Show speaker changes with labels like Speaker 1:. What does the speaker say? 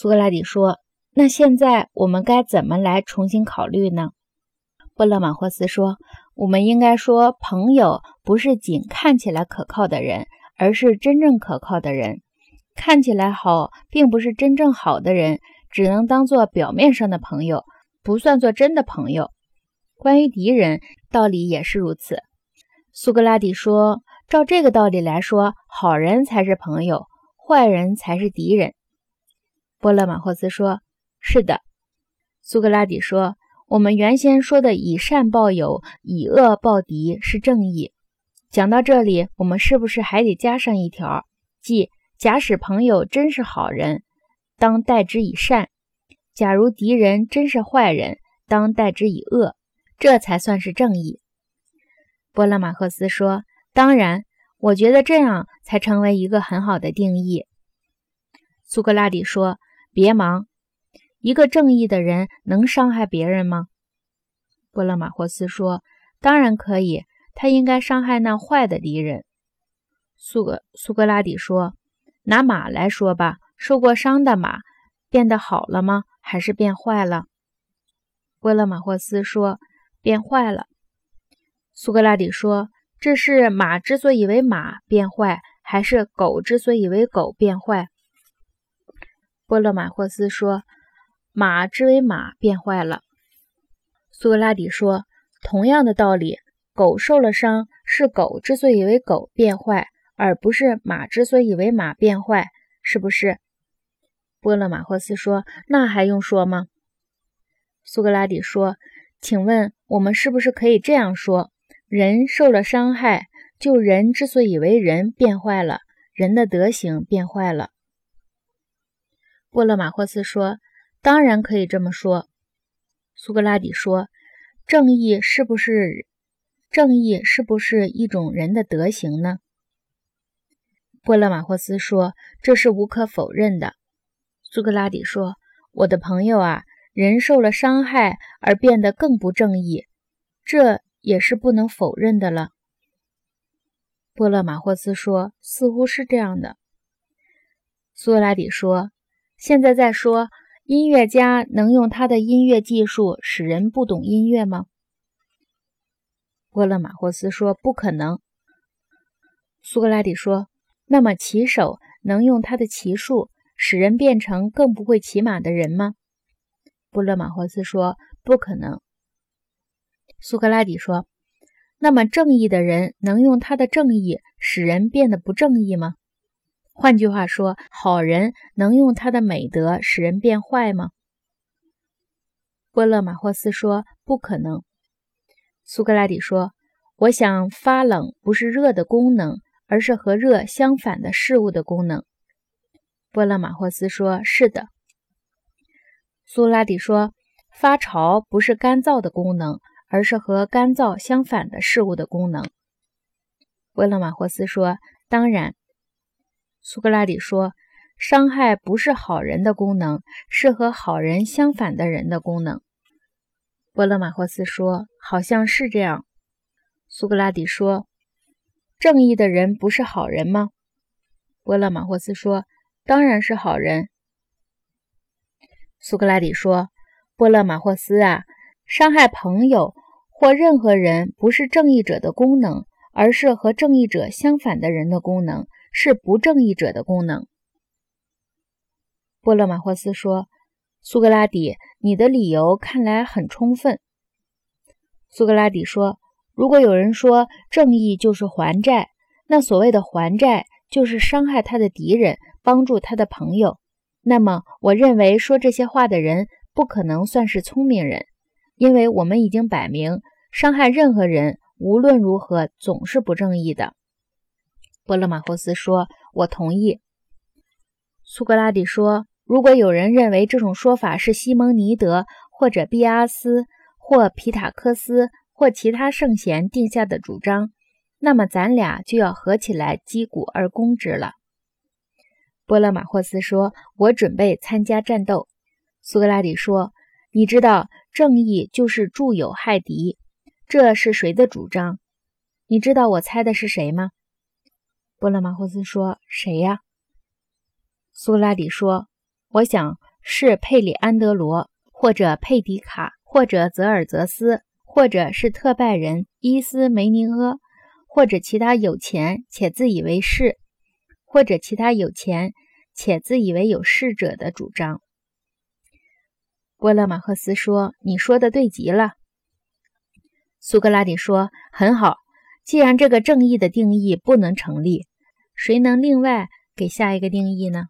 Speaker 1: 苏格拉底说：“那现在我们该怎么来重新考虑呢？”波勒马霍斯说：“我们应该说，朋友不是仅看起来可靠的人，而是真正可靠的人。看起来好，并不是真正好的人，只能当做表面上的朋友，不算作真的朋友。关于敌人，道理也是如此。”苏格拉底说：“照这个道理来说，好人才是朋友，坏人才是敌人。”波勒马霍斯说：“是的。”苏格拉底说：“我们原先说的以善报友，以恶报敌是正义。讲到这里，我们是不是还得加上一条，即假使朋友真是好人，当待之以善；假如敌人真是坏人，当待之以恶，这才算是正义。”波勒马赫斯说：“当然，我觉得这样才成为一个很好的定义。”苏格拉底说。别忙，一个正义的人能伤害别人吗？波勒马霍斯说：“当然可以，他应该伤害那坏的敌人。”苏格苏格拉底说：“拿马来说吧，受过伤的马变得好了吗？还是变坏了？”波勒马霍斯说：“变坏了。”苏格拉底说：“这是马之所以为马变坏，还是狗之所以为狗变坏？”波勒马霍斯说：“马之为马变坏了。”苏格拉底说：“同样的道理，狗受了伤是狗之所以为狗变坏，而不是马之所以为马变坏，是不是？”波勒马霍斯说：“那还用说吗？”苏格拉底说：“请问我们是不是可以这样说：人受了伤害，就人之所以为人变坏了，人的德行变坏了？”波勒马霍斯说：“当然可以这么说。”苏格拉底说：“正义是不是正义是不是一种人的德行呢？”波勒马霍斯说：“这是无可否认的。”苏格拉底说：“我的朋友啊，人受了伤害而变得更不正义，这也是不能否认的了。”波勒马霍斯说：“似乎是这样的。”苏格拉底说。现在再说，音乐家能用他的音乐技术使人不懂音乐吗？波勒马霍斯说：“不可能。”苏格拉底说：“那么骑手能用他的骑术使人变成更不会骑马的人吗？”波勒马霍斯说：“不可能。”苏格拉底说：“那么正义的人能用他的正义使人变得不正义吗？”换句话说，好人能用他的美德使人变坏吗？波勒马霍斯说：“不可能。”苏格拉底说：“我想发冷不是热的功能，而是和热相反的事物的功能。”波勒马霍斯说：“是的。”苏格拉底说：“发潮不是干燥的功能，而是和干燥相反的事物的功能。”波勒马霍斯说：“当然。”苏格拉底说：“伤害不是好人的功能，是和好人相反的人的功能。”波勒马霍斯说：“好像是这样。”苏格拉底说：“正义的人不是好人吗？”波勒马霍斯说：“当然是好人。”苏格拉底说：“波勒马霍斯啊，伤害朋友或任何人不是正义者的功能，而是和正义者相反的人的功能。”是不正义者的功能。波勒马霍斯说：“苏格拉底，你的理由看来很充分。”苏格拉底说：“如果有人说正义就是还债，那所谓的还债就是伤害他的敌人，帮助他的朋友。那么，我认为说这些话的人不可能算是聪明人，因为我们已经摆明，伤害任何人无论如何总是不正义的。”波勒马霍斯说：“我同意。”苏格拉底说：“如果有人认为这种说法是西蒙尼德或者毕阿斯或皮塔克斯或其他圣贤定下的主张，那么咱俩就要合起来击鼓而攻之了。”波勒马霍斯说：“我准备参加战斗。”苏格拉底说：“你知道正义就是助友害敌，这是谁的主张？你知道我猜的是谁吗？”波勒马霍斯说：“谁呀？”苏格拉底说：“我想是佩里安德罗，或者佩迪卡，或者泽尔泽斯，或者是特拜人伊斯梅尼阿，或者其他有钱且自以为是，或者其他有钱且自以为有势者的主张。波勒马赫斯说：“你说的对极了。”苏格拉底说：“很好，既然这个正义的定义不能成立，谁能另外给下一个定义呢？”